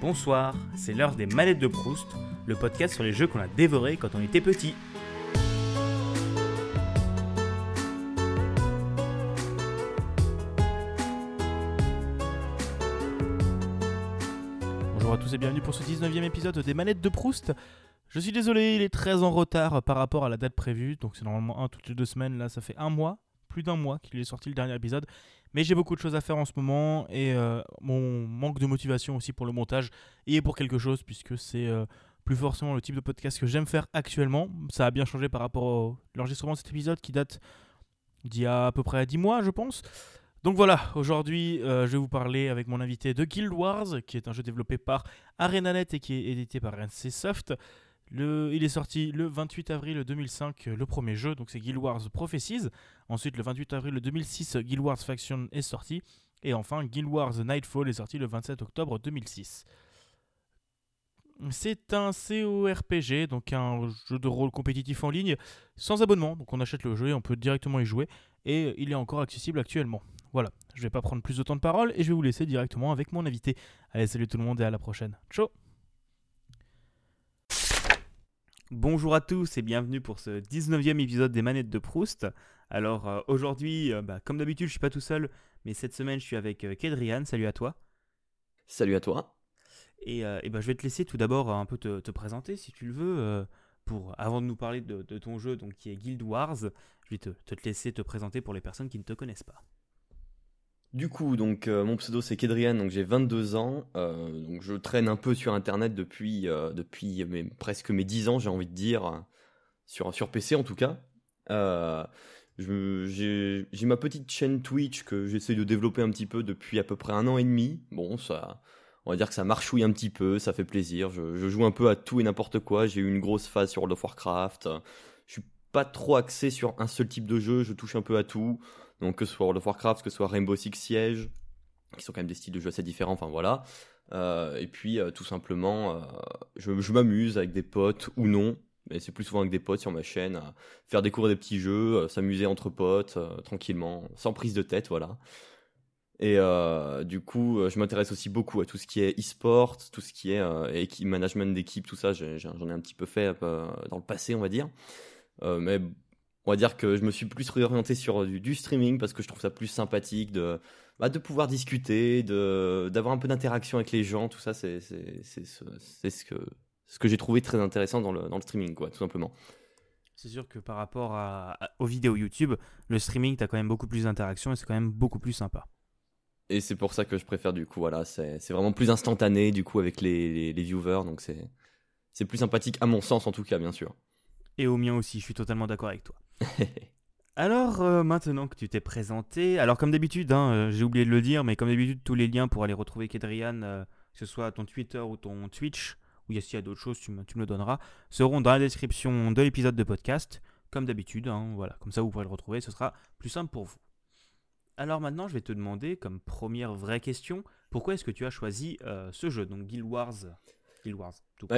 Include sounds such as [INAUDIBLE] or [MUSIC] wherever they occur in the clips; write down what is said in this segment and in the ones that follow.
Bonsoir, c'est l'heure des manettes de Proust, le podcast sur les jeux qu'on a dévorés quand on était petit. Bonjour à tous et bienvenue pour ce 19e épisode des manettes de Proust. Je suis désolé, il est très en retard par rapport à la date prévue, donc c'est normalement un toutes les deux semaines, là ça fait un mois, plus d'un mois qu'il est sorti le dernier épisode. Mais j'ai beaucoup de choses à faire en ce moment et euh, mon manque de motivation aussi pour le montage y est pour quelque chose puisque c'est euh, plus forcément le type de podcast que j'aime faire actuellement. Ça a bien changé par rapport à l'enregistrement de cet épisode qui date d'il y a à peu près 10 mois, je pense. Donc voilà, aujourd'hui, euh, je vais vous parler avec mon invité de Guild Wars, qui est un jeu développé par ArenaNet et qui est édité par NCSoft. Il est sorti le 28 avril 2005, le premier jeu, donc c'est Guild Wars Prophecies. Ensuite, le 28 avril 2006, Guild Wars Faction est sorti. Et enfin, Guild Wars Nightfall est sorti le 27 octobre 2006. C'est un CORPG, donc un jeu de rôle compétitif en ligne, sans abonnement. Donc on achète le jeu et on peut directement y jouer. Et il est encore accessible actuellement. Voilà, je vais pas prendre plus de temps de parole et je vais vous laisser directement avec mon invité. Allez, salut tout le monde et à la prochaine. Ciao Bonjour à tous et bienvenue pour ce 19e épisode des manettes de Proust. Alors euh, aujourd'hui, euh, bah, comme d'habitude, je suis pas tout seul, mais cette semaine, je suis avec euh, Kedrian. Salut à toi. Salut à toi. Et, bah, je vais te laisser tout d'abord un peu te, présenter, si tu le veux, pour avant de nous parler de, ton jeu, donc qui est Guild Wars. Je vais te, te laisser te présenter pour les personnes qui ne te connaissent pas. Du coup, donc euh, mon pseudo c'est Kedrian, donc j'ai 22 ans, euh, donc je traîne un peu sur internet depuis, euh, depuis presque mes 10 ans, j'ai envie de dire, sur, sur PC en tout cas. j'ai ma petite chaîne Twitch que j'essaie de développer un petit peu depuis à peu près un an et demi. Bon, ça, on va dire que ça marchouille un petit peu, ça fait plaisir. Je, je joue un peu à tout et n'importe quoi. J'ai eu une grosse phase sur World of Warcraft. Je suis pas trop axé sur un seul type de jeu, je touche un peu à tout. Donc que ce soit World of Warcraft, que ce soit Rainbow Six Siege, qui sont quand même des styles de jeu assez différents, enfin voilà. Euh, et puis euh, tout simplement, euh, je, m'amuse avec des potes ou non, mais c'est plus souvent avec des potes sur ma chaîne, à faire découvrir des petits jeux, s'amuser entre potes, tranquillement, sans prise de tête, voilà. Et du coup, je m'intéresse aussi beaucoup à tout ce qui est e-sport, tout ce qui est management d'équipe, tout ça. J'en ai, un petit peu fait dans le passé, on va dire. mais on va dire que je me suis plus réorienté sur du, streaming parce que je trouve ça plus sympathique de, bah, de pouvoir discuter, de, d'avoir un peu d'interaction avec les gens, tout ça, c'est, c'est, c'est, ce que, ce que j'ai trouvé très intéressant dans le, dans le streaming, quoi, tout simplement. C'est sûr que par rapport à, aux vidéos YouTube, le streaming, tu as quand même beaucoup plus d'interaction et c'est quand même beaucoup plus sympa. Et c'est pour ça que je préfère, du coup, voilà, c'est, c'est vraiment plus instantané, du coup, avec les, les, les viewers, donc c'est, c'est plus sympathique, à mon sens en tout cas, bien sûr. Et au mien aussi, je suis totalement d'accord avec toi. [LAUGHS] alors, euh, maintenant que tu t'es présenté, alors comme d'habitude, hein, euh, j'ai oublié de le dire, mais comme d'habitude, tous les liens pour aller retrouver Kedrian, euh, que ce soit ton Twitter ou ton Twitch, ou s'il y a d'autres choses, tu me, le donneras, seront dans la description de l'épisode de podcast, comme d'habitude. Hein, voilà, comme ça, vous pourrez le retrouver, ce sera plus simple pour vous. Alors maintenant, je vais te demander, comme première vraie question, pourquoi est-ce que tu as choisi ce jeu, donc Guild Wars? Guild Wars.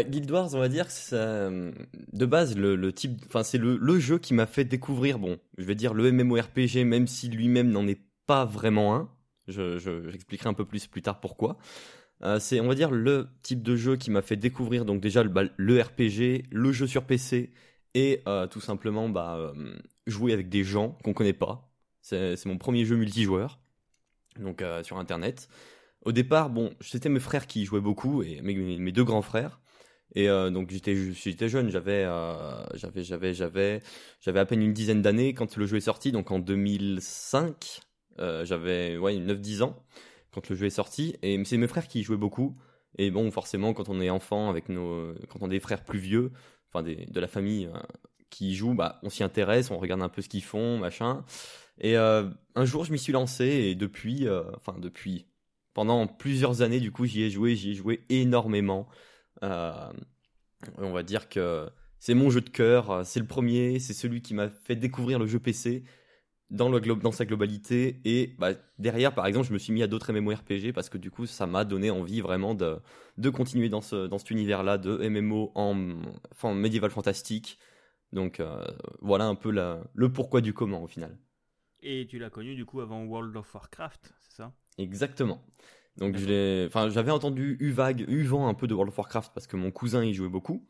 Guild Wars, on va dire, ça, de base, le, type, enfin, c'est le, jeu qui m'a fait découvrir, bon, je vais dire le MMORPG, même si lui-même n'en est pas vraiment un. Je, j'expliquerai un peu plus plus tard pourquoi. Euh, c'est, on va dire, le type de jeu qui m'a fait découvrir, donc déjà le, bah, le RPG, le jeu sur PC, et euh, tout simplement, bah, euh, jouer avec des gens qu'on connaît pas. C'est, c'est mon premier jeu multijoueur, donc sur Internet. Au départ, bon, c'était mes frères qui jouaient beaucoup et mes, deux grands frères. Et euh, donc j'étais jeune, j'avais euh, j'avais j'avais j'avais j'avais à peine une dizaine d'années quand le jeu est sorti, donc en 2005, euh, j'avais ouais 9 10 ans quand le jeu est sorti et c'est mes frères qui jouaient beaucoup et bon forcément quand on est enfant avec nos quand on est des frères plus vieux, enfin de la famille qui jouent, bah on s'y intéresse, on regarde un peu ce qu'ils font, machin. Et un jour je m'y suis lancé et depuis enfin depuis pendant plusieurs années, du coup, j'y ai joué, j'y ai joué énormément. Euh, on va dire que c'est mon jeu de cœur, c'est le premier, c'est celui qui m'a fait découvrir le jeu PC dans, sa globalité. Et bah, derrière, par exemple, je me suis mis à d'autres MMORPG parce que du coup, ça m'a donné envie vraiment de, continuer dans, ce, dans cet univers-là de MMO en, en médiéval fantastique. Donc euh, voilà un peu le pourquoi du comment au final. Et tu l'as connu du coup avant World of Warcraft, c'est ça? Exactement. Donc enfin j'avais entendu u vague, u vent un peu de World of Warcraft parce que mon cousin y jouait beaucoup.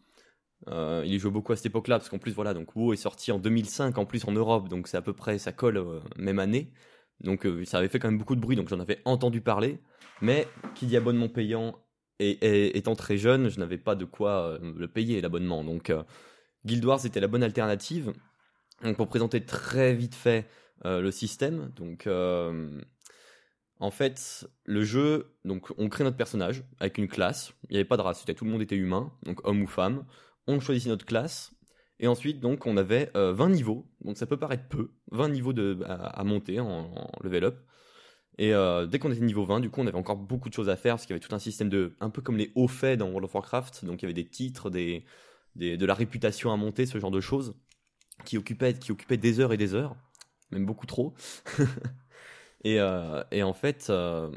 Euh, il y jouait beaucoup à cette époque-là parce qu'en plus voilà donc WoW est sorti en 2005 en plus en Europe donc c'est à peu près ça colle euh, même année. Donc euh, ça avait fait quand même beaucoup de bruit donc j'en avais entendu parler. Mais qui dit abonnement payant et, étant très jeune je n'avais pas de quoi le payer l'abonnement donc Guild Wars était la bonne alternative. Donc pour présenter très vite fait le système donc en fait, le jeu, donc on crée notre personnage avec une classe. Il n'y avait pas de race, tout le monde était humain, donc homme ou femme. On choisissait notre classe. Et ensuite, donc, on avait 20 euh, niveaux. Donc ça peut paraître peu, 20 niveaux à, monter en, level up. Et euh, dès qu'on était niveau 20, du coup, on avait encore beaucoup de choses à faire parce qu'il y avait tout un système de, un peu comme les hauts faits dans World of Warcraft. Donc il y avait des titres, de la réputation à monter, ce genre de choses qui occupaient, qui occupaient des heures et des heures, même beaucoup trop. [LAUGHS] Et, euh, et en fait, euh,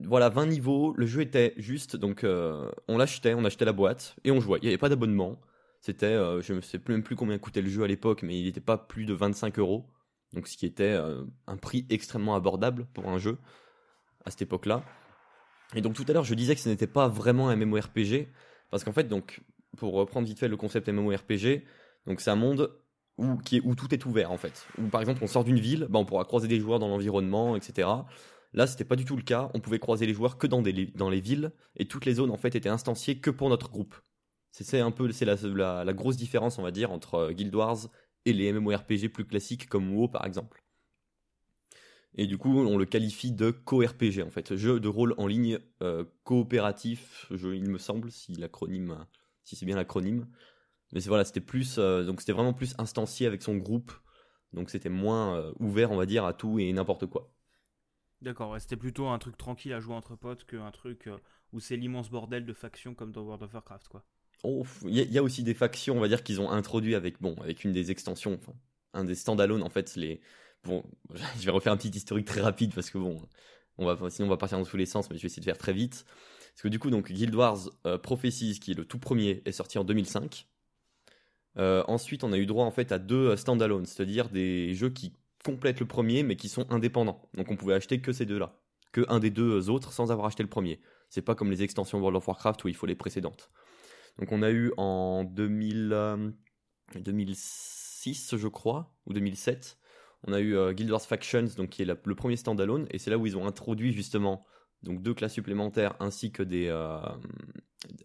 voilà, 20 niveaux, le jeu était juste, donc euh, on l'achetait, on achetait la boîte et on jouait. Il n'y avait pas d'abonnement. C'était, je ne sais même plus combien coûtait le jeu à l'époque, mais il n'était pas plus de 25 euros. Donc ce qui était un prix extrêmement abordable pour un jeu à cette époque-là. Et donc tout à l'heure, je disais que ce n'était pas vraiment un MMORPG, parce qu'en fait, donc, pour reprendre vite fait le concept MMORPG, donc c'est un monde où, tout est ouvert en fait. Où par exemple on sort d'une ville, bah, on pourra croiser des joueurs dans l'environnement, etc. Là, c'était pas du tout le cas. On pouvait croiser les joueurs que dans, les villes et toutes les zones en fait étaient instanciées que pour notre groupe. C'est un peu c'est la, grosse différence on va dire entre euh, Guild Wars et les MMORPG plus classiques comme WoW par exemple. Et du coup, on le qualifie de co-RPG en fait, jeu de rôle en ligne euh, coopératif, il me semble, si l'acronyme, si c'est bien l'acronyme. Mais voilà, c'était plus, euh, donc c'était vraiment plus instancié avec son groupe, donc c'était moins euh, ouvert, on va dire, à tout et n'importe quoi. D'accord, c'était plutôt un truc tranquille à jouer entre potes qu'un truc euh, où c'est l'immense bordel de factions comme dans World of Warcraft, quoi. Oh, il y, a aussi des factions, on va dire, qu'ils ont introduit avec, bon, avec une des extensions, un des standalone, en fait, les. Bon, [LAUGHS] je vais refaire un petit historique très rapide parce que bon, on va, sinon on va partir dans tous les sens, mais je vais essayer de faire très vite. Parce que du coup, donc Guild Wars Prophecies, qui est le tout premier, est sorti en 2005. Euh, ensuite, on a eu droit en fait à deux euh, standalone, c'est-à-dire des jeux qui complètent le premier mais qui sont indépendants. Donc on pouvait acheter que ces deux-là, que un des deux autres sans avoir acheté le premier. C'est pas comme les extensions World of Warcraft où il faut les précédentes. Donc on a eu en 2000, 2006 euh, je crois ou 2007, on a eu Guild Wars Factions donc qui est le premier standalone et c'est là où ils ont introduit justement donc deux classes supplémentaires ainsi que des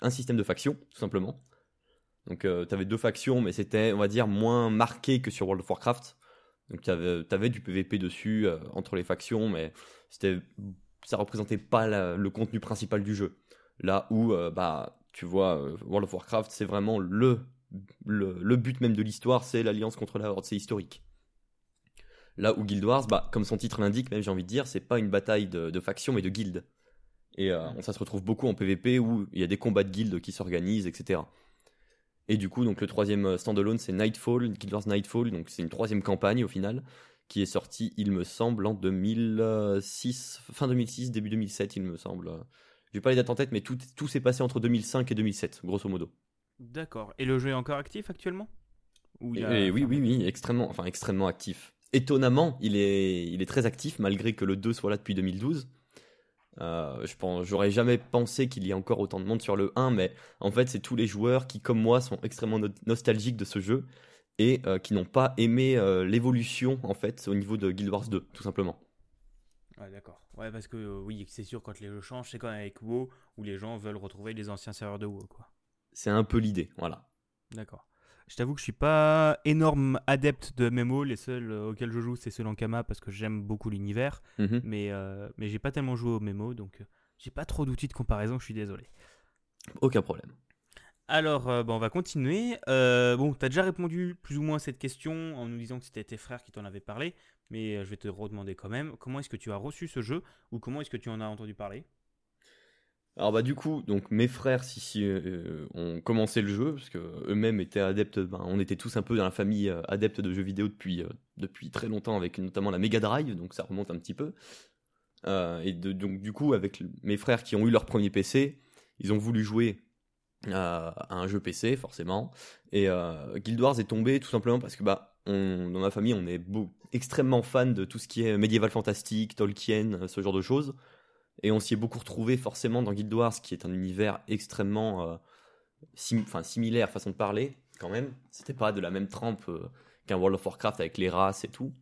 un système de factions tout simplement. Donc euh, tu avais deux factions, mais c'était, on va dire, moins marqué que sur World of Warcraft. Donc tu avais, du PVP dessus euh, entre les factions, mais c'était, ça représentait pas le contenu principal du jeu. Là où, euh, bah, tu vois, World of Warcraft, c'est vraiment le, le, but même de l'histoire, c'est l'alliance contre la Horde, c'est historique. Là où Guild Wars, bah, comme son titre l'indique, même j'ai envie de dire, c'est pas une bataille de, de factions, mais de guildes. Et ça se retrouve beaucoup en PVP où il y a des combats de guildes qui s'organisent, etc. Et du coup, donc le troisième euh, standalone, c'est Nightfall, Guild Wars Nightfall, donc c'est une troisième campagne au final, qui est sortie, il me semble, en 2006, fin 2006, début 2007, il me semble. J'ai pas les dates en tête, mais tout, tout s'est passé entre 2005 et 2007, grosso modo. D'accord. Et le jeu est encore actif actuellement? Oui, oui, oui, extrêmement, enfin extrêmement actif. Étonnamment, il est, il est très actif malgré que le 2 soit là depuis 2012. Euh, je pense, j'aurais jamais pensé qu'il y ait encore autant de monde sur le 1, mais en fait, c'est tous les joueurs qui, comme moi, sont extrêmement nostalgiques de ce jeu et euh, qui n'ont pas aimé euh, l'évolution en fait au niveau de Guild Wars 2, tout simplement. Ouais, d'accord. Ouais, parce que oui, c'est sûr, quand les jeux changent, c'est comme avec WoW où les gens veulent retrouver les anciens serveurs de WoW, quoi. C'est un peu l'idée, voilà. D'accord. Je t'avoue que je suis pas énorme adepte de MMO. Les seuls euh, auxquels je joue, c'est ceux Kama parce que j'aime beaucoup l'univers. Mhm. Mais, euh, mais j'ai pas tellement joué au MMO, donc euh, j'ai pas trop d'outils de comparaison. Je suis désolé. Aucun problème. Alors, bon, on va continuer. bon, tu as déjà répondu plus ou moins à cette question en nous disant que c'était tes frères qui t'en avaient parlé, mais je vais te redemander quand même, comment est-ce que tu as reçu ce jeu ou comment est-ce que tu en as entendu parler? Alors bah du coup, donc mes frères si, euh, ont commencé le jeu parce que eux-mêmes étaient adeptes. Ben, on était tous un peu dans la famille euh, adepte de jeux vidéo depuis euh, depuis très longtemps avec notamment la Mega Drive, donc ça remonte un petit peu. et donc du coup, avec mes frères qui ont eu leur premier PC, ils ont voulu jouer à, un jeu PC forcément. Et Guild Wars est tombé tout simplement parce que bah dans ma famille on est beau, extrêmement fan de tout ce qui est médiéval fantastique, Tolkien, ce genre de choses. Et on s'y est beaucoup retrouvé forcément dans Guild Wars, qui est un univers extrêmement euh, enfin, similaire, façon de parler, quand même. C'était pas de la même trempe euh, qu'un World of Warcraft avec les races et tout.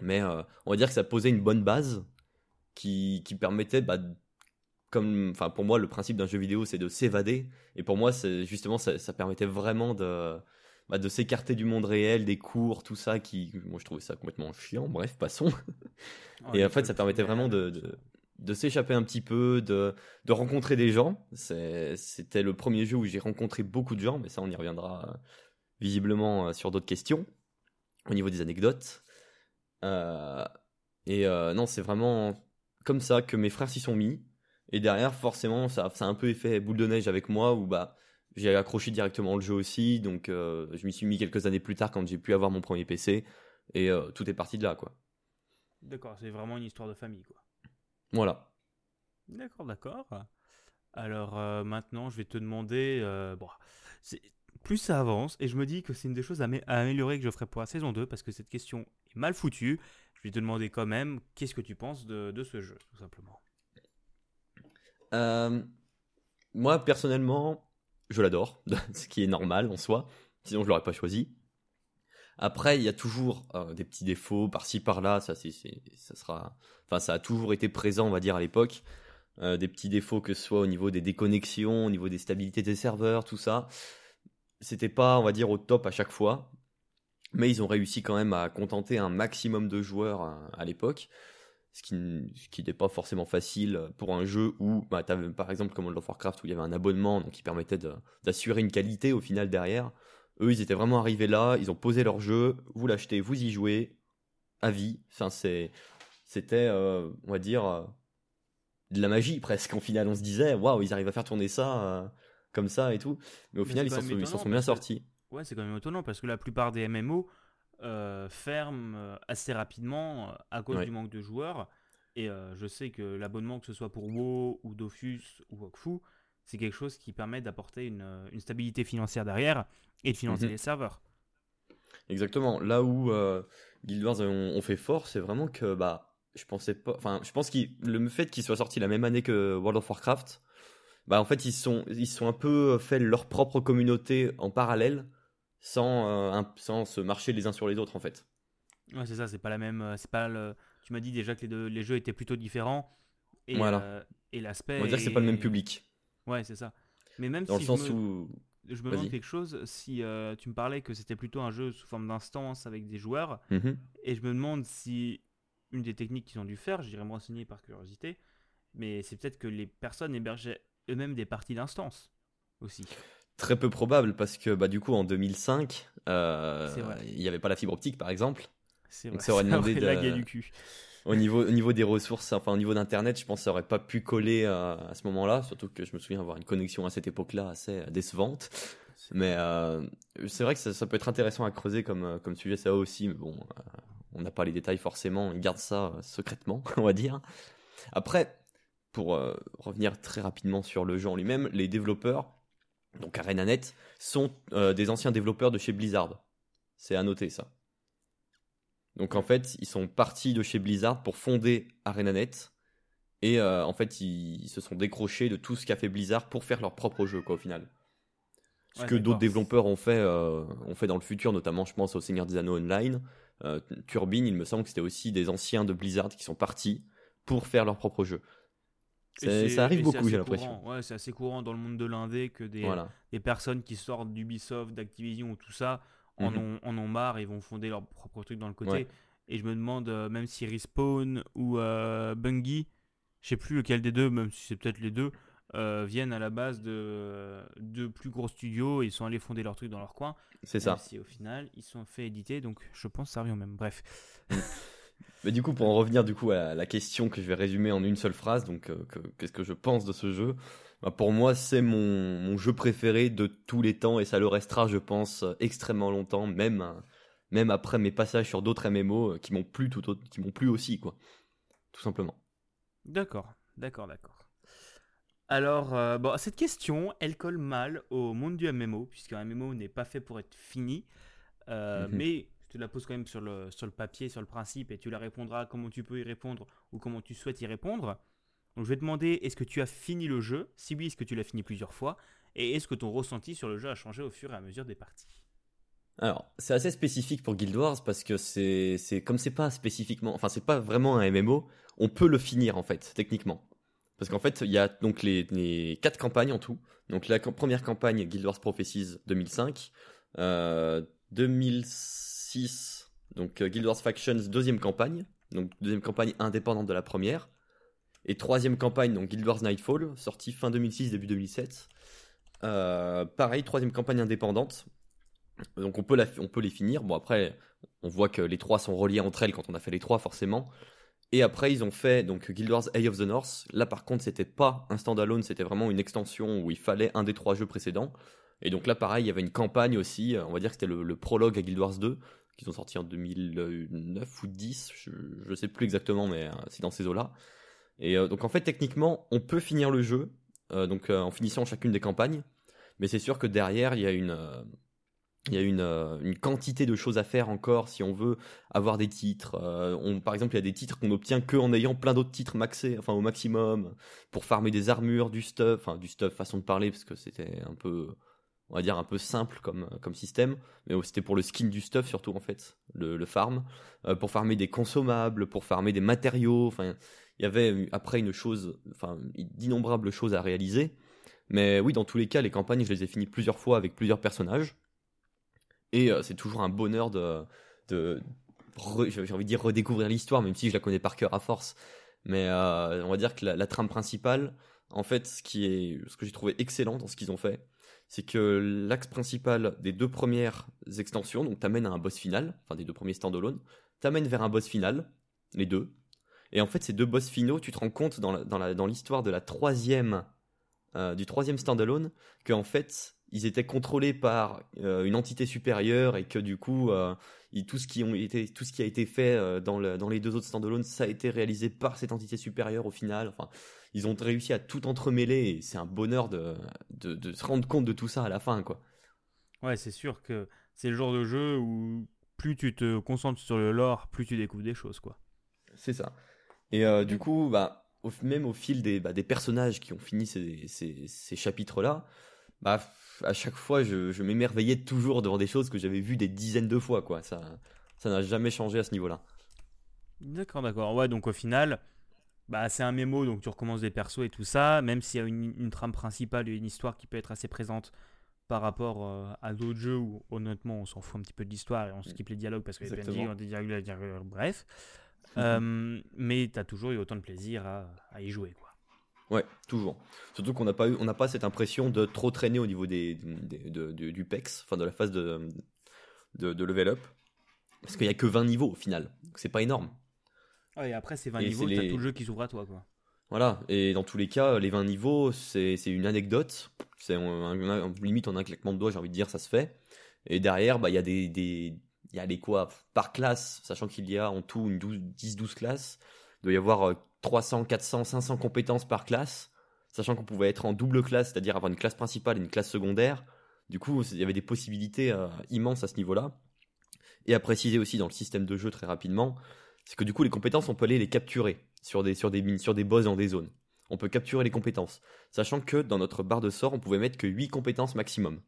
Mais euh, on va dire que ça posait une bonne base qui, qui permettait, bah, comme, enfin, pour moi, le principe d'un jeu vidéo, c'est de s'évader. Et pour moi, justement, ça, ça, permettait vraiment de, bah, de s'écarter du monde réel, des cours, tout ça, qui, moi, je trouvais ça complètement chiant. Bref, passons. et en fait, ça permettait vraiment de, de, de s'échapper un petit peu, de, de rencontrer des gens. C'était le premier jeu où j'ai rencontré beaucoup de gens, mais ça, on y reviendra euh, visiblement euh, sur d'autres questions au niveau des anecdotes. Euh, et non, c'est vraiment comme ça que mes frères s'y sont mis. Et derrière, forcément, ça, a un peu effet boule de neige avec moi, où bah, j'ai accroché directement le jeu aussi. Donc, je m'y suis mis quelques années plus tard quand j'ai pu avoir mon premier PC. Et tout est parti de là, quoi. D'accord, c'est vraiment une histoire de famille, quoi. Voilà. D'accord, d'accord. Alors euh, maintenant, je vais te demander. Euh, bon, plus ça avance, et je me dis que c'est une des choses à, améliorer que je ferai pour la saison 2, parce que cette question est mal foutue. Je vais te demander quand même, qu'est-ce que tu penses de, ce jeu, tout simplement? Euh, Moi, personnellement, je l'adore, [LAUGHS] ce qui est normal en soi, sinon je l'aurais pas choisi. Après, il y a toujours euh, des petits défauts par-ci par-là. Ça, ça sera, enfin, ça a toujours été présent, on va dire à l'époque. Euh, des petits défauts que ce soit au niveau des déconnexions, au niveau des stabilités des serveurs, tout ça. C'était pas, on va dire, au top à chaque fois. Mais ils ont réussi quand même à contenter un maximum de joueurs euh, à, l'époque. Ce qui, n'est pas forcément facile pour un jeu où, bah, par exemple, comme World of Warcraft, où il y avait un abonnement, qui permettait d'assurer une qualité au final derrière. Eux, ils étaient vraiment arrivés là, ils ont posé leur jeu, vous l'achetez, vous y jouez, à vie. Enfin, c'est, c'était, euh, on va dire, euh, de la magie presque. En final, on se disait, waouh, ils arrivent à faire tourner ça euh, comme ça et tout. Mais au final, ils s'en sont, bien sortis. Ouais, c'est quand même étonnant parce que la plupart des MMO ferment assez rapidement à cause du manque de joueurs. Et je sais que l'abonnement, que ce soit pour WoW ou Dofus ou Wokfu, c'est quelque chose qui permet d'apporter une, une, stabilité financière derrière et de financer mhm. les serveurs. Exactement. Là où euh, Guild Wars ont, fait fort, c'est vraiment que bah je pensais pas. Enfin, je pense que le fait qu'il soit sorti la même année que World of Warcraft, bah en fait ils sont ils sont un peu fait leur propre communauté en parallèle, sans euh, sans se marcher les uns sur les autres en fait. Ouais, c'est ça. C'est pas la même. Euh, c'est pas le. Tu m'as dit déjà que les deux les jeux étaient plutôt différents. Et, voilà. et l'aspect. On va dire que c'est pas le même public. Ouais, c'est ça. Mais même dans le sens où je me demande quelque chose. Si euh, tu me parlais que c'était plutôt un jeu sous forme d'instance avec des joueurs, mhm. et je me demande si une des techniques qu'ils ont dû faire, j'irai me renseigner par curiosité, mais c'est peut-être que les personnes hébergeaient eux-mêmes des parties d'instance aussi. Très peu probable parce que bah, du coup en 2005, euh, il n'y avait pas la fibre optique par exemple. C'est vrai. Donc ça aurait [LAUGHS] demandé de... du cul au niveau, au niveau des ressources, enfin au niveau d'internet, je pense que ça aurait pas pu coller à, ce moment-là, surtout que je me souviens avoir une connexion à cette époque-là assez décevante. Mais euh, c'est vrai que ça, peut être intéressant à creuser comme, euh, comme sujet, ça aussi, mais bon, euh, on n'a pas les détails forcément, ils gardent ça secrètement, [LAUGHS] on va dire. Après, pour revenir très rapidement sur le jeu en lui-même, les développeurs, donc ArenaNet, sont des anciens développeurs de chez Blizzard. C'est à noter ça. Donc en fait, ils sont partis de chez Blizzard pour fonder ArenaNet. Et euh, en fait, ils, se sont décrochés de tout ce qu'a fait Blizzard pour faire leur propre jeu, quoi, au final. Ce que d'autres développeurs ont fait, euh, ont fait dans le futur, notamment, je pense, au Seigneur des Anneaux Online. Euh, Turbine, il me semble que c'était aussi des anciens de Blizzard qui sont partis pour faire leur propre jeu. Ça arrive beaucoup, j'ai l'impression. Ouais, c'est assez courant dans le monde de l'indé que des, des personnes qui sortent d'Ubisoft, d'Activision ou tout ça en, mhm. ont, en, ont, marre et vont fonder leur propre truc dans le côté. Et je me demande, euh, même si Respawn ou euh, Bungie, je sais plus lequel des deux, même si c'est peut-être les deux, euh, viennent à la base de, de plus gros studios et ils sont allés fonder leur truc dans leur coin. C'est ça. Si au final, ils sont fait éditer, donc je pense ça revient même. Bref. Mm. [LAUGHS] Mais du coup, pour en revenir du coup à la question que je vais résumer en une seule phrase, donc qu'est-ce que je pense de ce jeu? Pour moi, c'est mon, jeu préféré de tous les temps et ça le restera, je pense, extrêmement longtemps, même, même après mes passages sur d'autres MMO euh, qui m'ont plu, tout qui m'ont plu aussi, quoi. Tout simplement. D'accord, d'accord, d'accord. Alors, euh, bon, cette question, elle colle mal au monde du MMO, puisqu'un MMO n'est pas fait pour être fini. Euh, mhm. Mais je te la pose quand même sur le, sur le papier, sur le principe, et tu la répondras comment tu peux y répondre ou comment tu souhaites y répondre. Donc je vais demander, est-ce que tu as fini le jeu? Si oui, est-ce que tu l'as fini plusieurs fois? Et est-ce que ton ressenti sur le jeu a changé au fur et à mesure des parties? Alors, c'est assez spécifique pour Guild Wars parce que c'est, c'est comme c'est pas spécifiquement, enfin c'est pas vraiment un MMO, on peut le finir en fait, techniquement. Parce qu'en fait, il y a donc les, les quatre campagnes en tout. Donc la première campagne, Guild Wars Prophecies 2005, euh, 2006, donc euh, Guild Wars Factions deuxième campagne, donc deuxième campagne indépendante de la première, et troisième campagne, donc Guild Wars Nightfall, sortie fin 2006 début 2007. Euh, pareil, troisième campagne indépendante, donc on peut, les finir. Bon après, on voit que les trois sont reliés entre elles quand on a fait les trois forcément. Et après ils ont fait donc Guild Wars Eye of the North. Là par contre c'était pas un standalone, c'était vraiment une extension où il fallait un des trois jeux précédents. Et donc là pareil, il y avait une campagne aussi. On va dire que c'était le, prologue à Guild Wars 2 qui sont sortis en 2009 ou 10, je, je sais plus exactement, mais euh, c'est dans ces eaux-là. Et euh, donc en fait techniquement on peut finir le jeu euh, donc en finissant chacune des campagnes, mais c'est sûr que derrière il y a une il y a une, euh, une, quantité de choses à faire encore si on veut avoir des titres. Euh, on, par exemple, il y a des titres qu'on obtient que en ayant plein d'autres titres maxés, enfin au maximum, pour farmer des armures, du stuff, enfin du stuff façon de parler parce que c'était un peu, on va dire un peu simple comme comme système, mais c'était pour le skin du stuff surtout en fait, le, farm, euh, pour farmer des consommables, pour farmer des matériaux. Enfin, il y avait après une chose, enfin d'innombrables choses à réaliser. Mais oui, dans tous les cas, les campagnes, je les ai finies plusieurs fois avec plusieurs personnages. Et euh, c'est toujours un bonheur de, de j'ai envie de dire redécouvrir l'histoire, même si je la connais par cœur à force. Mais euh, on va dire que la, trame principale, en fait, ce qui est, ce que j'ai trouvé excellent dans ce qu'ils ont fait, c'est que l'axe principal des deux premières extensions, donc t'amène à un boss final, enfin des deux premiers standalone, t'amène vers un boss final, les deux. Et en fait, ces deux boss finaux, tu te rends compte dans l'histoire de la troisième, euh, du troisième standalone, que en fait, ils étaient contrôlés par euh, une entité supérieure et que du coup euh, tout ce qui a été fait dans les deux autres standalone ça a été réalisé par cette entité supérieure au final enfin ils ont réussi à tout entremêler et c'est un bonheur de, de, de, se rendre compte de tout ça à la fin quoi ouais c'est sûr que c'est le genre de jeu où plus tu te concentres sur le lore plus tu découvres des choses quoi c'est ça et du coup bah au, même au fil des, bah, des personnages qui ont fini ces, ces, ces chapitres là bah, à chaque fois, je, je m'émerveillais toujours devant des choses que j'avais vues des dizaines de fois, quoi. Ça, ça n'a jamais changé à ce niveau-là. D'accord, d'accord. Ouais, donc au final, bah, c'est un mémo, donc tu recommences des persos et tout ça, même s'il y a une, trame principale et une histoire qui peut être assez présente par rapport euh, à d'autres jeux où honnêtement on s'en fout un petit peu de l'histoire et on skip les dialogues parce que les PNJ ont des dialogues, bref. euh, mais tu as toujours eu autant de plaisir à, à y jouer. Quoi. Ouais, toujours. Surtout qu'on n'a pas eu, on n'a pas cette impression de trop traîner au niveau des, du PEX, enfin de la phase de, de, level up. Parce qu'il y a que 20 niveaux au final. C'est pas énorme. Et après ces 20 niveaux, t'as tout le jeu qui s'ouvre à toi, quoi. Voilà, et dans tous les cas, les 20 niveaux, c'est une anecdote. C'est limite en un claquement de doigts, j'ai envie de dire, ça se fait. Et derrière, bah, il y a des, des, il y a les quoi, par classe, sachant qu'il y a en tout une 10-12 classes. Il doit y avoir euh, 300, 400, 500 compétences par classe, sachant qu'on pouvait être en double classe, c'est-à-dire avoir une classe principale et une classe secondaire. Du coup, il y avait des possibilités euh, immenses à ce niveau-là. Et à préciser aussi dans le système de jeu très rapidement, c'est que du coup les compétences on peut aller les capturer sur des sur des mines, sur des boss dans des zones. On peut capturer les compétences, sachant que dans notre barre de sort on pouvait mettre que 8 compétences maximum.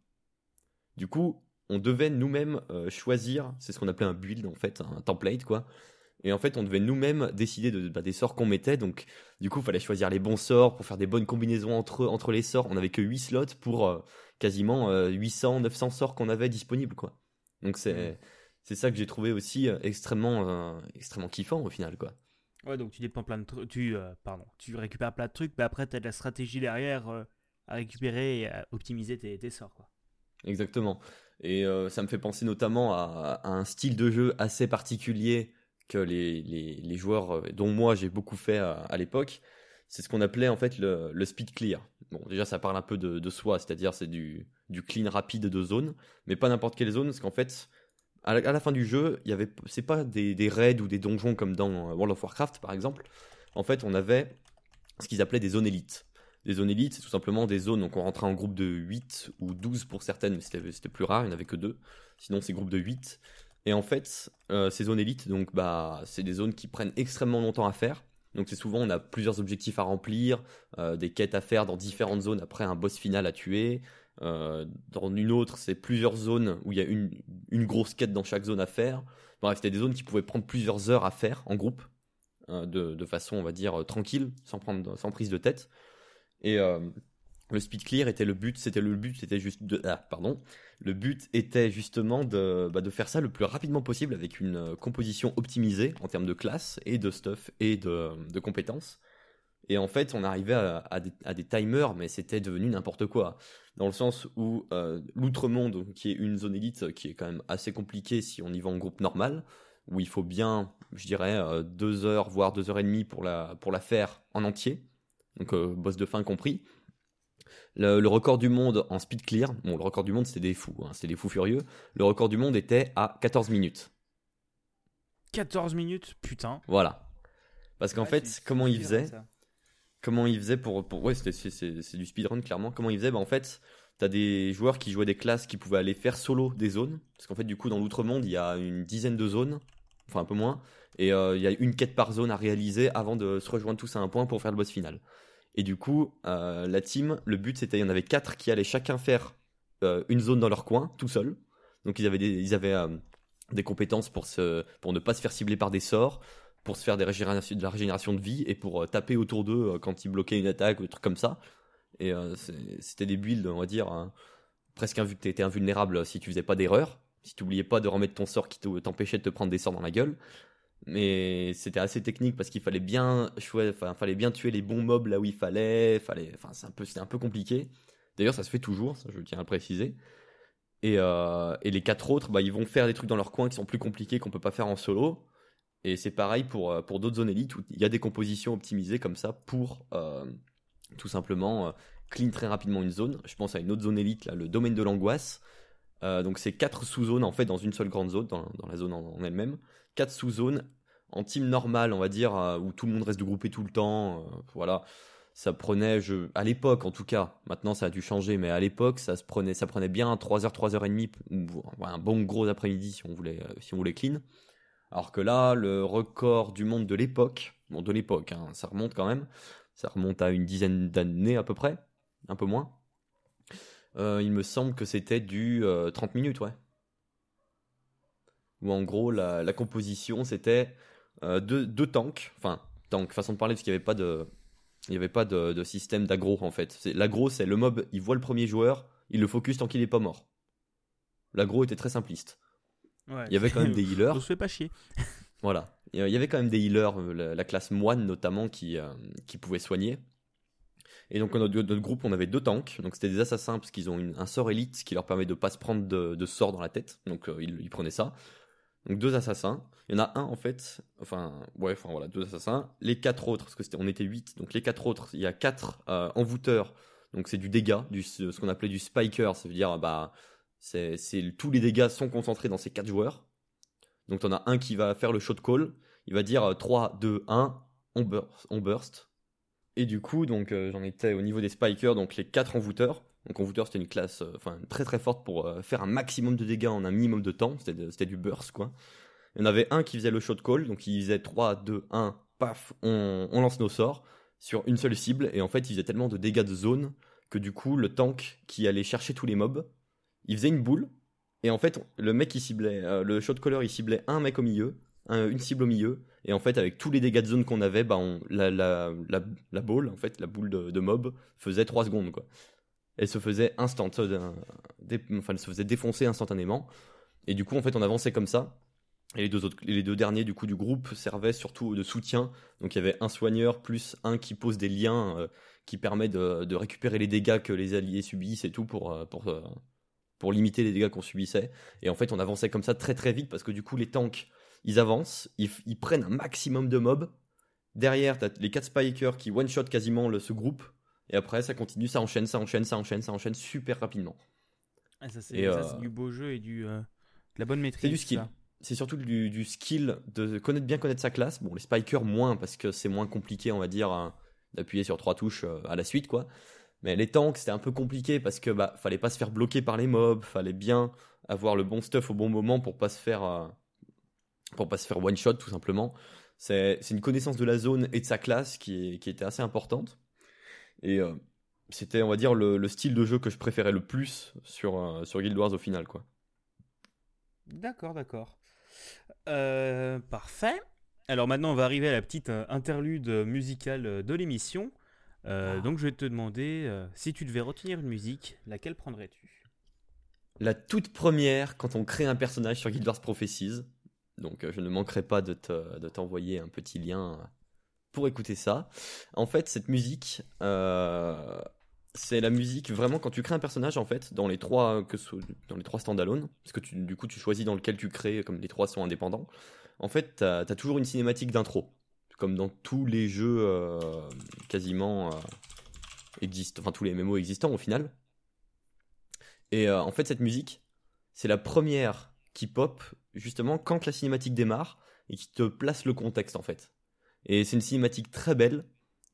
Du coup, on devait nous-mêmes euh, choisir, c'est ce qu'on appelait un build en fait, un template quoi, et en fait, on devait nous-mêmes décider de, bah, des sorts qu'on mettait. Donc, du coup, il fallait choisir les bons sorts pour faire des bonnes combinaisons entre, entre les sorts. On n'avait que 8 slots pour euh, quasiment 800, euh, 900 sorts qu'on avait disponibles, quoi. Donc, c'est, c'est ça que j'ai trouvé aussi euh, extrêmement, extrêmement kiffant au final, quoi. Ouais, donc tu dépends plein de trucs. Tu, pardon, tu récupères plein de trucs, mais après, tu as de la stratégie derrière à récupérer et à optimiser tes, tes sorts, quoi. Exactement. Et ça me fait penser notamment à, à, un style de jeu assez particulier que les, les, les joueurs, euh, dont moi j'ai beaucoup fait à, l'époque, c'est ce qu'on appelait en fait le, le, speed clear. Bon, déjà ça parle un peu de, de soi, c'est-à-dire c'est du, du clean rapide de zone, mais pas n'importe quelle zone, parce qu'en fait, à la, fin du jeu, il y avait, c'est pas des, raids ou des donjons comme dans World of Warcraft par exemple. En fait, on avait ce qu'ils appelaient des zones élites. Des zones élites, c'est tout simplement des zones, donc on rentrait en groupe de 8 ou 12 pour certaines, mais c'était plus rare, il n'y en avait que deux. Sinon, c'est groupe de 8. Et en fait, euh, ces zones élites, donc bah, c'est des zones qui prennent extrêmement longtemps à faire. Donc c'est souvent on a plusieurs objectifs à remplir, euh, des quêtes à faire dans différentes zones après un boss final à tuer. Euh, dans une autre, c'est plusieurs zones où il y a une, une, grosse quête dans chaque zone à faire. Bref, c'était des zones qui pouvaient prendre plusieurs heures à faire en groupe, euh, de, de, façon, on va dire, tranquille, sans, prendre, sans prise de tête. Et le speed clear était le but, c'était le but, c'était juste de, ah, pardon, le but était justement de, bah, de faire ça le plus rapidement possible avec une euh, composition optimisée en termes de classe et de stuff et de, de compétences. Et en fait, on arrivait à, à, des, à des, timers, mais c'était devenu n'importe quoi. Dans le sens où euh, l'outre-monde, qui est une zone élite, qui est quand même assez compliquée si on y va en groupe normal, où il faut bien, je dirais, euh, deux heures, voire deux heures et demie pour la, pour la faire en entier, donc euh, boss de fin compris le, record du monde en speed clear, bon, le record du monde c'était des fous, hein, c'était des fous furieux. Le record du monde était à 14 minutes. 14 minutes, putain. Voilà. Parce qu'en fait, comment il faisait Comment il faisait pour. ouais, c'est du speedrun clairement. Comment il faisait bah, En fait, t'as des joueurs qui jouaient des classes qui pouvaient aller faire solo des zones. Parce qu'en fait, du coup, dans l'outre-monde, il y a une dizaine de zones, enfin un peu moins. Et euh, il y a une quête par zone à réaliser avant de se rejoindre tous à un point pour faire le boss final. Et du coup, euh, la team, le but c'était, il y en avait quatre qui allaient chacun faire euh, une zone dans leur coin, tout seul. Donc ils avaient des, ils avaient, des compétences pour ne pas se faire cibler par des sorts, pour se faire de la régénération de vie et pour taper autour d'eux quand ils bloquaient une attaque ou des trucs comme ça. Et c'était des builds, on va dire, hein, presque étais invulnérable si tu faisais pas d'erreur, si tu oubliais pas de remettre ton sort qui t'empêchait de te prendre des sorts dans la gueule. Mais c'était assez technique parce qu'il fallait bien fallait bien tuer les bons mobs là où il fallait fallait enfin un c'était un peu compliqué. D'ailleurs ça se fait toujours ça je tiens à le préciser. Et, euh, et les quatre autres bah ils vont faire des trucs dans leur coin qui sont plus compliqués qu'on peut pas faire en solo et c'est pareil pour euh, pour d'autres zones élites où il y a des compositions optimisées comme ça pour euh, tout simplement clean très rapidement une zone je pense à une autre zone élite là le domaine de l'angoisse donc c'est quatre sous-zones en fait dans une seule grande zone dans, dans la zone en elle-même quatre sous-zones en team normal, on va dire, euh, où tout le monde reste groupé tout le temps. Euh, voilà, ça prenait, je, à l'époque en tout cas, maintenant ça a dû changer, mais à l'époque ça se prenait, ça prenait bien 3h, 3h30, ou un bon gros après-midi si euh, si on voulait clean. Alors que là, le record du monde de l'époque, bon de l'époque, hein, ça remonte quand même, ça remonte à une dizaine d'années à peu près, un peu moins. il me semble que c'était du 30 minutes, ouais où en gros la, composition c'était euh, deux, tanks, enfin tank façon de parler parce qu'il n'y avait pas de il n'y avait pas de, système d'aggro en fait. L'aggro c'est le mob, il voit le premier joueur, il le focus tant qu'il n'est pas mort. L'aggro était très simpliste. Il y avait quand même des healers. [LAUGHS] Je se pas chier. [LAUGHS] voilà. Il y avait quand même des healers, euh, la, classe moine notamment, qui, euh, qui pouvaient soigner. Et donc, dans notre, groupe, on avait deux tanks. Donc, c'était des assassins parce qu'ils ont un sort élite qui leur permet de pas se prendre de, de sort dans la tête. Donc, ils, prenaient ça. Donc deux assassins. Il y en a un en fait, enfin ouais, enfin voilà, deux assassins. Les quatre autres, parce que c'était, on était huit, donc les quatre autres, il y a quatre euh, envoûteurs. Donc c'est du dégât, du, ce qu'on appelait du spiker, ça veut dire bah c'est, tous les dégâts sont concentrés dans ces quatre joueurs. Donc t'en as un qui va faire le shot call, il va dire 3, 2, 1, on burst. On. Et du coup, donc euh, j'en étais au niveau des spikers, donc les quatre envoûteurs. Donc envoûteur c'était une classe euh, très très forte pour euh, faire un maximum de dégâts en un minimum de temps, c'était du burst quoi. Il y en avait un qui faisait le shot call, donc il faisait 3, 2, 1, paf, on, lance nos sorts sur une seule cible, et en fait il faisait tellement de dégâts de zone que du coup le tank qui allait chercher tous les mobs, il faisait une boule, et en fait le mec il ciblait, euh, le shot caller il ciblait un mec au milieu, une cible au milieu, et en fait avec tous les dégâts de zone qu'on avait, bah la, la, la, boule, en fait la boule de, de mob faisait 3 secondes quoi elle se faisait instant, euh, enfin elle se faisait défoncer instantanément. Et du coup, en fait, on avançait comme ça. Et les deux, autres, les deux derniers du coup du groupe servaient surtout de soutien. Donc il y avait un soigneur plus un qui pose des liens euh, qui permet de, récupérer les dégâts que les alliés subissent et tout pour, pour limiter les dégâts qu'on subissait. Et en fait, on avançait comme ça très très vite parce que du coup, les tanks, ils avancent, ils, ils prennent un maximum de mobs. Derrière, t'as les 4 spikers qui one-shot quasiment le, ce groupe et après, ça continue, ça enchaîne, ça enchaîne, ça enchaîne, ça enchaîne super rapidement. Ah, ça, c'est euh, du beau jeu et du, euh, de la bonne maîtrise. C'est du skill. C'est surtout du, du, skill de connaître bien connaître sa classe. Bon, les spikers moins parce que c'est moins compliqué, on va dire, d'appuyer sur trois touches euh, à la suite, quoi. Mais les tanks, c'était un peu compliqué parce que bah fallait pas se faire bloquer par les mobs, fallait bien avoir le bon stuff au bon moment pour pas se faire pour pas se faire one shot tout simplement. C'est une connaissance de la zone et de sa classe qui, qui était assez importante. Et euh, c'était, on va dire, le, le, style de jeu que je préférais le plus sur, euh, sur Guild Wars au final. quoi. D'accord, d'accord. Euh, parfait. Alors maintenant, on va arriver à la petite interlude musicale de l'émission. Ah. Donc je vais te demander, si tu devais retenir une musique, laquelle prendrais-tu? La toute première, quand on crée un personnage sur Guild Wars Prophecies. Donc je ne manquerai pas de t'envoyer un petit lien pour écouter ça. En fait, cette musique, euh, c'est la musique vraiment quand tu crées un personnage en fait dans les trois que dans les trois standalone, parce que tu, du coup tu choisis dans lequel tu crées, comme les trois sont indépendants. En fait, tu as, toujours une cinématique d'intro, comme dans tous les jeux euh, quasiment euh, existent, enfin tous les MMO existants au final. Et en fait, cette musique, c'est la première qui pop justement quand la cinématique démarre et qui te place le contexte en fait. Et c'est une cinématique très belle.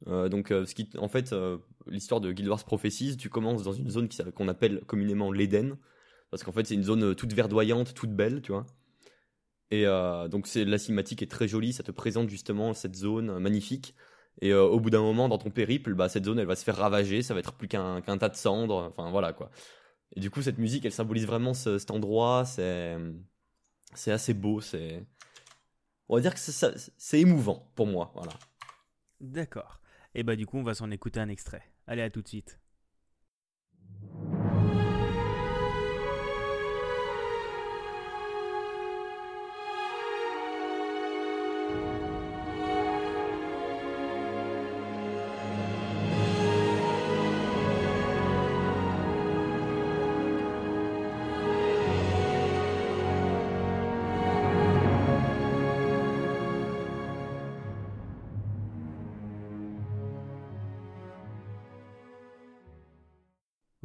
Euh, donc, euh, ce qui, en fait, euh, l'histoire de Guild Wars Prophecies, tu commences dans une zone qu'on appelle communément l'Eden, parce qu'en fait, c'est une zone toute verdoyante, toute belle, tu vois. Et donc, c'est la cinématique est très jolie, ça te présente justement cette zone magnifique. Et au bout d'un moment, dans ton périple, bah, cette zone, elle va se faire ravager, ça va être plus qu'un tas de cendres, enfin voilà quoi. Et du coup, cette musique, elle symbolise vraiment cet endroit, c'est c'est assez beau, c'est on va dire que c'est émouvant pour moi. Voilà. D'accord. Et bah du coup, on va s'en écouter un extrait. Allez, à tout de suite.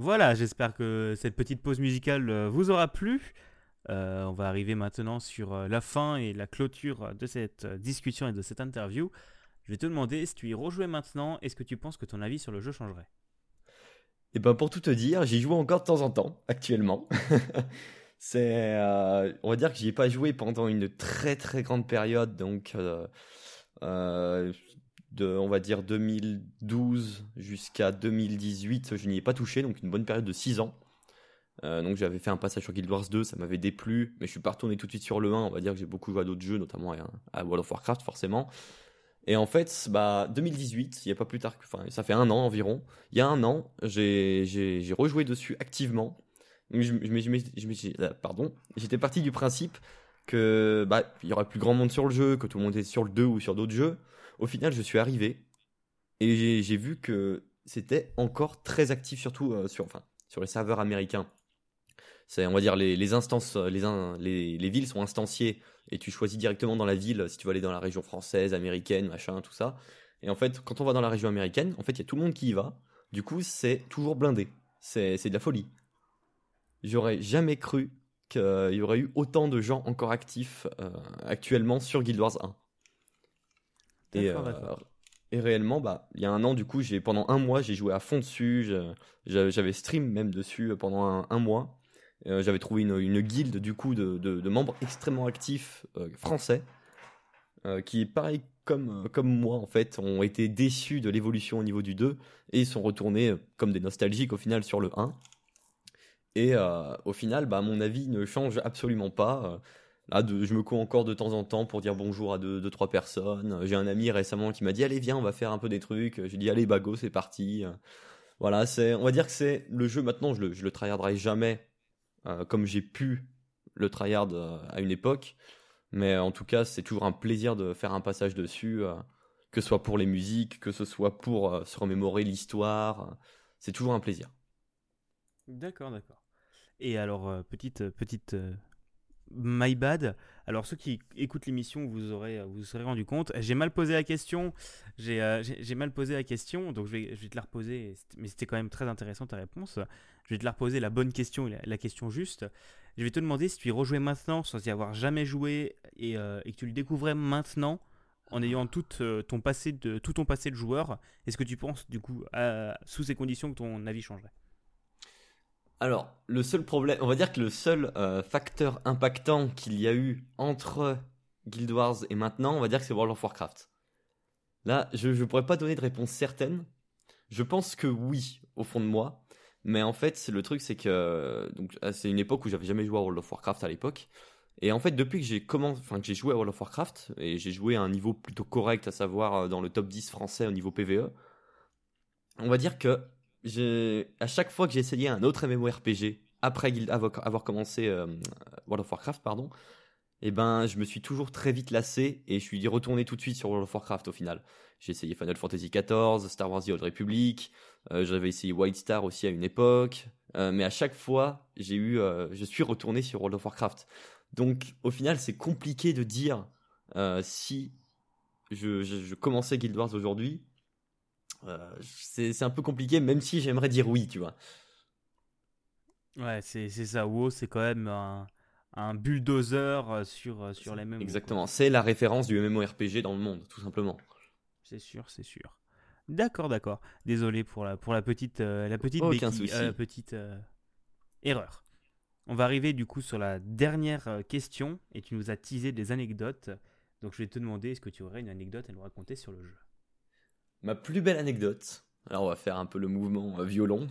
Voilà, j'espère que cette petite pause musicale euh, vous aura plu. Euh, on va arriver maintenant sur euh, la fin et la clôture de cette discussion et de cette interview. Je vais te demander si tu y rejouais maintenant, est-ce que tu penses que ton avis sur le jeu changerait? Eh ben pour tout te dire, j'y joue encore de temps en temps actuellement. [LAUGHS] C'est, on va dire que j'y ai pas joué pendant une très très grande période, donc de, on va dire, 2012 jusqu'à 2018, je n'y ai pas touché, donc une bonne période de 6 ans. Euh, donc j'avais fait un passage sur Guild Wars 2, ça m'avait déplu, mais je suis pas retourné tout de suite sur le 1, on va dire que j'ai beaucoup joué à d'autres jeux, notamment à, World of Warcraft forcément. Et en fait, bah, 2018, il y a pas plus tard que, enfin, ça fait un an environ, il y a un an, j'ai rejoué dessus activement. Je, pardon, j'étais parti du principe que bah, il y aurait plus grand monde sur le jeu, que tout le monde était sur le 2 ou sur d'autres jeux. Au final, je suis arrivé et j'ai vu que c'était encore très actif, surtout euh, sur, les serveurs américains. On va dire, les, instances, les, les, villes sont instanciées et tu choisis directement dans la ville si tu veux aller dans la région française, américaine, machin, tout ça. Et en fait, quand on va dans la région américaine, en fait, il y a tout le monde qui y va. Du coup, c'est toujours blindé. C'est, de la folie. J'aurais jamais cru qu'il y aurait eu autant de gens encore actifs euh, actuellement sur Guild Wars 1. Et, euh, et réellement, bah, il y a un an, du coup, j'ai pendant un mois, j'ai joué à fond dessus. J'avais stream même dessus pendant un, mois. Euh, j'avais trouvé une, une, guilde du coup de, de, membres extrêmement actifs euh, français qui, pareil comme, comme moi en fait, ont été déçus de l'évolution au niveau du 2 et sont retournés comme des nostalgiques au final sur le 1. Et au final, bah, mon avis ne change absolument pas. Là, je me cours encore de temps en temps pour dire bonjour à deux, deux trois personnes. J'ai un ami récemment qui m'a dit allez viens, on va faire un peu des trucs. J'ai dit allez bago, c'est parti. Voilà, c'est, on va dire que c'est le jeu maintenant. Je le, je le tryharderai jamais euh, comme j'ai pu le tryhard euh, à une époque. Mais en tout cas, c'est toujours un plaisir de faire un passage dessus, euh, que ce soit pour les musiques, que ce soit pour se remémorer l'histoire. c'est toujours un plaisir. D'accord, d'accord. Et alors, petite, petite My bad. Alors ceux qui écoutent l'émission, vous aurez vous serez rendu compte. J'ai mal posé la question. Euh, j'ai mal posé la question, donc je vais, je vais te la reposer. Mais c'était quand même très intéressant ta réponse. Je vais te la reposer la bonne question et la, question juste. Je vais te demander si tu y rejouais maintenant sans y avoir jamais joué et, euh, et que tu le découvrais maintenant en ayant tout, euh, ton passé de, tout ton passé de joueur. Est-ce que tu penses du coup sous ces conditions que ton avis changerait? Alors, le seul problème, on va dire que le seul euh, facteur impactant qu'il y a eu entre Guild Wars et maintenant, on va dire que c'est World of Warcraft. Là, je ne pourrais pas donner de réponse certaine. Je pense que oui, au fond de moi. Mais en fait, le truc, c'est que ah, c'est une époque où j'avais jamais joué à World of Warcraft à l'époque. Et en fait, depuis que j'ai commencé, enfin que j'ai joué à World of Warcraft et j'ai joué à un niveau plutôt correct, à savoir euh, dans le top 10 français au niveau PVE, on va dire que j'ai à chaque fois que j'ai essayé un autre MMORPG après avoir, commencé euh, World of Warcraft, pardon, eh ben je me suis toujours très vite lassé et je suis retourné tout de suite sur World of Warcraft au final. J'ai essayé Final Fantasy XIV, Star Wars The Old Republic, euh, j'avais essayé White Star aussi à une époque, euh, mais à chaque fois, j'ai eu, je suis retourné sur World of Warcraft. Donc, au final, c'est compliqué de dire si je, commençais Guild Wars aujourd'hui. C'est un peu compliqué, même si j'aimerais dire oui, tu vois. Ouais, c'est ça. WoW, c'est quand même un, un bulldozer sur, sur les mêmes. Exactement. C'est la référence du MMORPG dans le monde, tout simplement. C'est sûr, c'est sûr. D'accord, d'accord. Désolé pour la, pour la petite, euh, la petite, euh, petite euh, erreur. On va arriver du coup sur la dernière question et tu nous as teasé des anecdotes. Donc je vais te demander, est-ce que tu aurais une anecdote à nous raconter sur le jeu? Ma plus belle anecdote. Alors on va faire un peu le mouvement violon.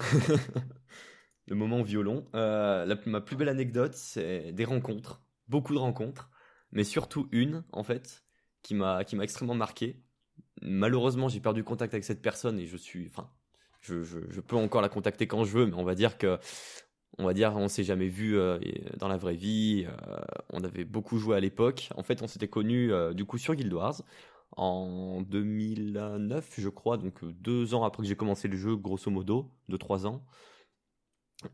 [LAUGHS] le moment violon. ma plus belle anecdote, c'est des rencontres. Beaucoup de rencontres. Mais surtout une, en fait, qui m'a extrêmement marqué malheureusement, j'ai perdu contact avec cette personne et je suis, enfin, je, peux encore la contacter quand je veux, mais on va dire que, on va dire, on s'est jamais vu euh, dans la vraie vie. Euh, on avait beaucoup joué à l'époque. En fait, on s'était connus euh, du coup sur Guild Wars en 2009, je crois, donc deux ans après que j'ai commencé le jeu, grosso modo, deux trois ans.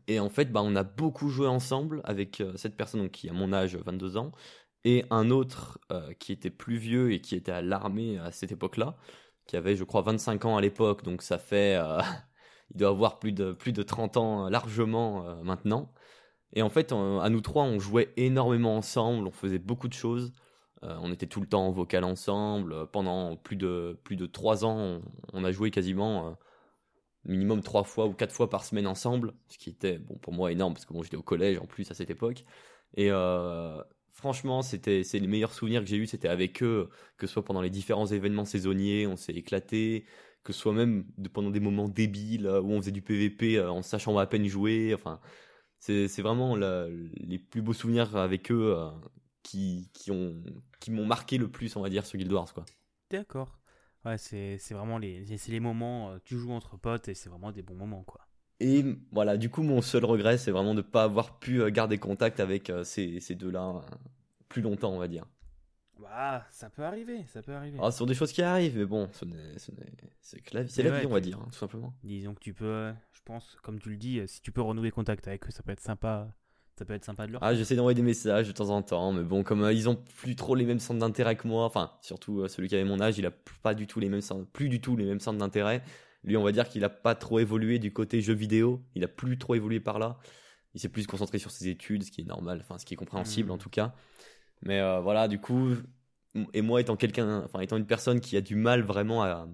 Et en fait, bah, on a beaucoup joué ensemble avec cette personne qui a mon âge, 22 ans, et un autre euh, qui était plus vieux et qui était à l'armée à cette époque-là, qui avait, je crois, 25 ans à l'époque, donc ça fait. Euh, [LAUGHS] il doit avoir plus de, plus de 30 ans euh, largement maintenant. Et en fait, à nous trois, on jouait énormément ensemble, on faisait beaucoup de choses. On était tout le temps en vocal ensemble. Pendant plus de, plus de 3 ans, on, a joué quasiment minimum 3 fois ou 4 fois par semaine ensemble, ce qui était bon, pour moi énorme, parce que j'étais au collège en plus à cette époque. Et, franchement, c'était c'est les meilleurs souvenirs que j'ai eu, c'était avec eux, que ce soit pendant les différents événements saisonniers, on s'est éclaté, que ce soit même pendant des moments débiles où on faisait du PVP euh, en sachant à peine jouer. Enfin, c'est vraiment les plus beaux souvenirs avec eux euh, qui, qui ont qui m'ont marqué le plus, on va dire, sur Guild Wars, quoi. D'accord. Ouais, c'est vraiment les, les moments, euh, tu joues entre potes et c'est vraiment des bons moments, quoi. Et voilà, du coup, mon seul regret, c'est vraiment de ne pas avoir pu euh, garder contact avec euh, ces, ces deux-là euh, plus longtemps, on va dire. Bah, ça peut arriver, ça peut arriver. Ah, ce sont des choses qui arrivent, mais bon, c'est la, la vie, on va dire, hein, tout simplement. Disons que tu peux, je pense, comme tu le dis, si tu peux renouer contact avec eux, ça peut être sympa. Ça peut être sympa de leur. Ah, j'essaie d'envoyer des messages de temps en temps, mais bon, comme ils ont plus trop les mêmes centres d'intérêt que moi, enfin, surtout celui qui avait mon âge, il a pas du tout les mêmes plus du tout les mêmes centres d'intérêt. Lui, on va dire qu'il n'a pas trop évolué du côté jeu vidéo. Il a plus trop évolué par là. Il s'est plus concentré sur ses études, ce qui est normal, enfin, ce qui est compréhensible en mmh. tout cas. Mais euh, voilà, du coup, et moi étant quelqu'un, enfin, étant une personne qui a du mal vraiment à,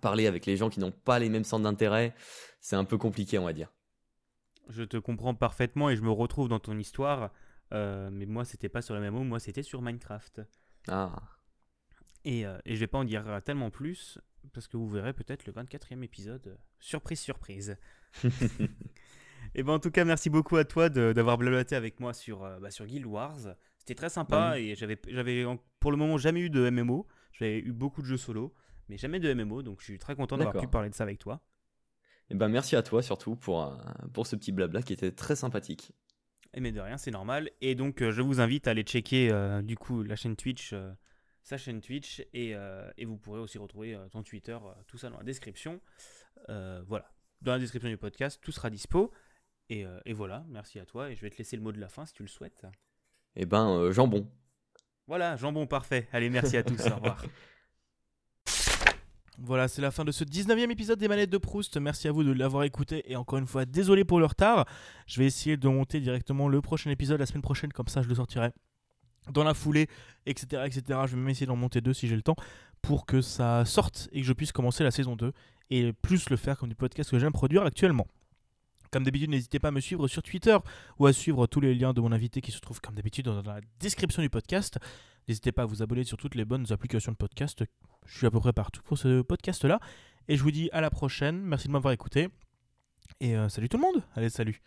parler avec les gens qui n'ont pas les mêmes centres d'intérêt, c'est un peu compliqué, on va dire. Je te comprends parfaitement et je me retrouve dans ton histoire. Euh, mais moi, c'était pas sur le MMO, moi, c'était sur Minecraft. Ah. Et, euh, et je vais pas en dire tellement plus parce que vous verrez peut-être le 24e épisode. Surprise, surprise. [LAUGHS] et ben en tout cas, merci beaucoup à toi d'avoir blablaté avec moi sur, euh, bah, sur Guild Wars. C'était très sympa et j'avais, j'avais pour le moment jamais eu de MMO. J'avais eu beaucoup de jeux solo, mais jamais de MMO, donc je suis très content d'avoir pu parler de ça avec toi. Et ben merci à toi surtout pour, euh, pour ce petit blabla qui était très sympathique. Et mais de rien, c'est normal. Et donc euh, je vous invite à aller checker du coup la chaîne Twitch sa chaîne Twitch et, euh, et vous pourrez aussi retrouver euh, ton Twitter, euh, tout ça dans la description. voilà, dans la description du podcast, tout sera dispo. Et, et, voilà, merci à toi et je vais te laisser le mot de la fin si tu le souhaites. Eh ben, jambon. Voilà, jambon parfait. Allez, merci à tous, au revoir. [LAUGHS] Voilà, c'est la fin de ce 19e épisode des manettes de Proust. Merci à vous de l'avoir écouté et encore une fois, désolé pour le retard. Je vais essayer de monter directement le prochain épisode la semaine prochaine, comme ça je le sortirai dans la foulée, etc. etc. Je vais même essayer d'en monter deux si j'ai le temps pour que ça sorte et que je puisse commencer la saison 2 et plus le faire comme du podcast que j'aime produire actuellement. Comme d'habitude, n'hésitez pas à me suivre sur Twitter ou à suivre tous les liens de mon invité qui se trouvent comme d'habitude dans la description du podcast. N'hésitez pas à vous abonner sur toutes les bonnes applications de podcast. Je suis à peu près partout pour ce podcast-là. Et je vous dis à la prochaine. Merci de m'avoir écouté. Et euh, salut tout le monde. Allez, salut.